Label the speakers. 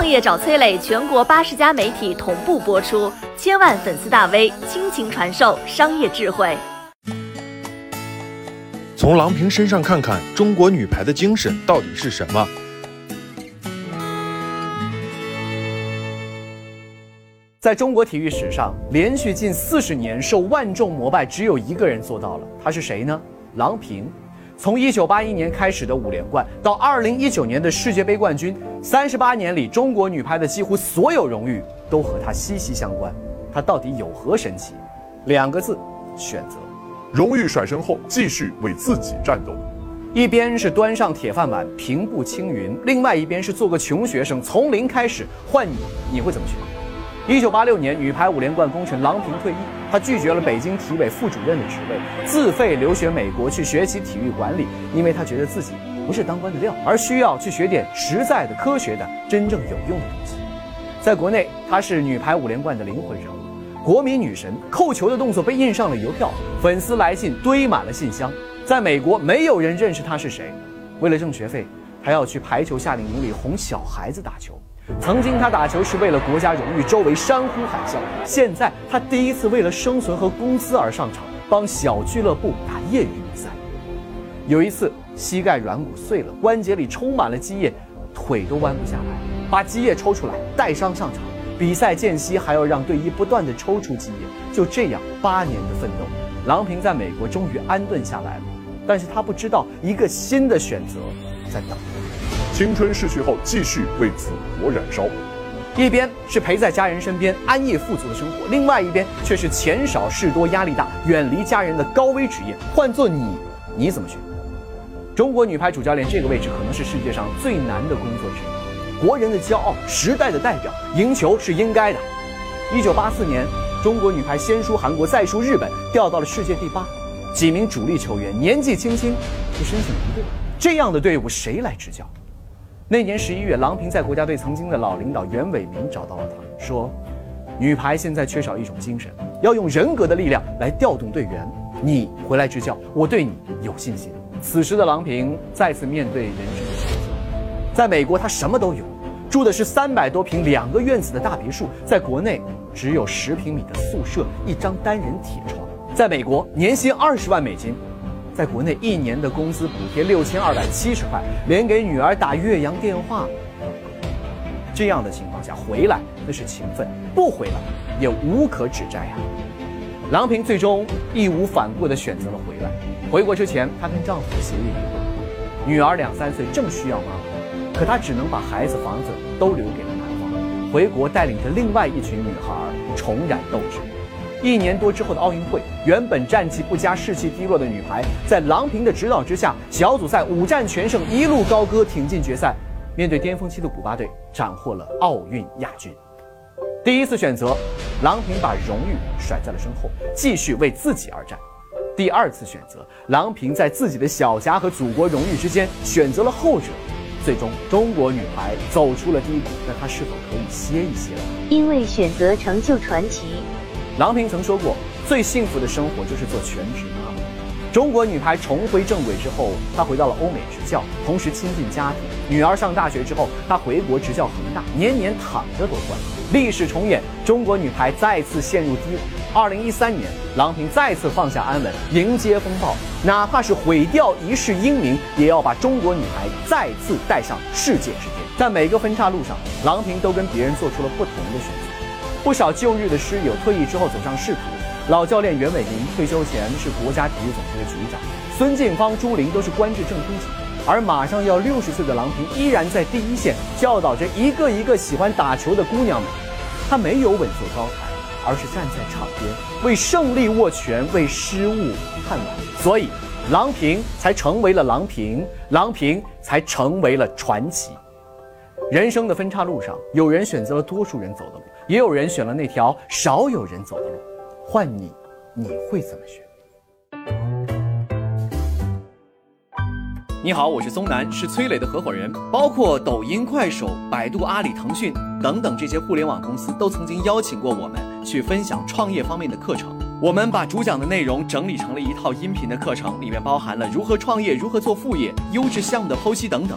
Speaker 1: 创业找崔磊，全国八十家媒体同步播出，千万粉丝大 V 倾情传授商业智慧。
Speaker 2: 从郎平身上看看中国女排的精神到底是什么？
Speaker 3: 在中国体育史上，连续近四十年受万众膜拜，只有一个人做到了，他是谁呢？郎平。从一九八一年开始的五连冠，到二零一九年的世界杯冠军，三十八年里，中国女排的几乎所有荣誉都和她息息相关。她到底有何神奇？两个字：选择。
Speaker 4: 荣誉甩身后，继续为自己战斗。
Speaker 3: 一边是端上铁饭碗，平步青云；另外一边是做个穷学生，从零开始。换你，你会怎么选？一九八六年，女排五连冠功臣郎平退役，她拒绝了北京体委副主任的职位，自费留学美国去学习体育管理，因为她觉得自己不是当官的料，而需要去学点实在的、科学的、真正有用的东西。在国内，她是女排五连冠的灵魂人物，国民女神，扣球的动作被印上了邮票，粉丝来信堆满了信箱。在美国，没有人认识她是谁。为了挣学费，还要去排球夏令营里哄小孩子打球。曾经他打球是为了国家荣誉，周围山呼海啸。现在他第一次为了生存和工资而上场，帮小俱乐部打业余比赛。有一次膝盖软骨碎了，关节里充满了积液，腿都弯不下来，把积液抽出来带伤上场。比赛间隙还要让队医不断的抽出积液。就这样八年的奋斗，郎平在美国终于安顿下来了。但是他不知道一个新的选择在等。
Speaker 4: 青春逝去后，继续为祖国燃烧。
Speaker 3: 一边是陪在家人身边安逸富足的生活，另外一边却是钱少事多、压力大、远离家人的高危职业。换做你，你怎么选？中国女排主教练这个位置可能是世界上最难的工作之一。国人的骄傲，时代的代表，赢球是应该的。一九八四年，中国女排先输韩国，再输日本，掉到了世界第八。几名主力球员年纪轻轻就申请离队，这样的队伍谁来执教？那年十一月，郎平在国家队曾经的老领导袁伟民找到了他，说：“女排现在缺少一种精神，要用人格的力量来调动队员。你回来执教，我对你有信心。”此时的郎平再次面对人生的选择。在美国，他什么都有，住的是三百多平两个院子的大别墅；在国内，只有十平米的宿舍，一张单人铁床。在美国，年薪二十万美金。在国内一年的工资补贴六千二百七十块，连给女儿打岳阳电话都不够。这样的情况下回来那是情分，不回来也无可指摘啊。郎平最终义无反顾地选择了回来。回国之前，她跟丈夫协议离婚。女儿两三岁正需要妈妈，可她只能把孩子、房子都留给了男方。回国带领着另外一群女孩重燃斗志。一年多之后的奥运会，原本战绩不佳、士气低落的女排，在郎平的指导之下，小组赛五战全胜，一路高歌，挺进决赛。面对巅峰期的古巴队，斩获了奥运亚军。第一次选择，郎平把荣誉甩在了身后，继续为自己而战。第二次选择，郎平在自己的小家和祖国荣誉之间选择了后者。最终，中国女排走出了低谷，那她是否可以歇一歇了？
Speaker 5: 因为选择成就传奇。
Speaker 3: 郎平曾说过，最幸福的生活就是做全职妈妈。中国女排重回正轨之后，她回到了欧美执教，同时亲近家庭。女儿上大学之后，她回国执教恒大，年年躺着夺冠。历史重演，中国女排再次陷入低谷。二零一三年，郎平再次放下安稳，迎接风暴，哪怕是毁掉一世英名，也要把中国女排再次带上世界之巅。在每个分岔路上，郎平都跟别人做出了不同的选择。不少旧日的师友退役之后走上仕途，老教练袁伟民退休前是国家体育总局的局长，孙晋芳、朱琳都是官至正厅级，而马上要六十岁的郎平依然在第一线教导着一个一个喜欢打球的姑娘们。她没有稳坐高台，而是站在场边为胜利握拳，为失误看碗，所以郎平才成为了郎平，郎平才成为了传奇。人生的分岔路上，有人选择了多数人走的路，也有人选了那条少有人走的路。换你，你会怎么选？你好，我是松南，是崔磊的合伙人。包括抖音、快手、百度、阿里、腾讯等等这些互联网公司，都曾经邀请过我们去分享创业方面的课程。我们把主讲的内容整理成了一套音频的课程，里面包含了如何创业、如何做副业、优质项目的剖析等等。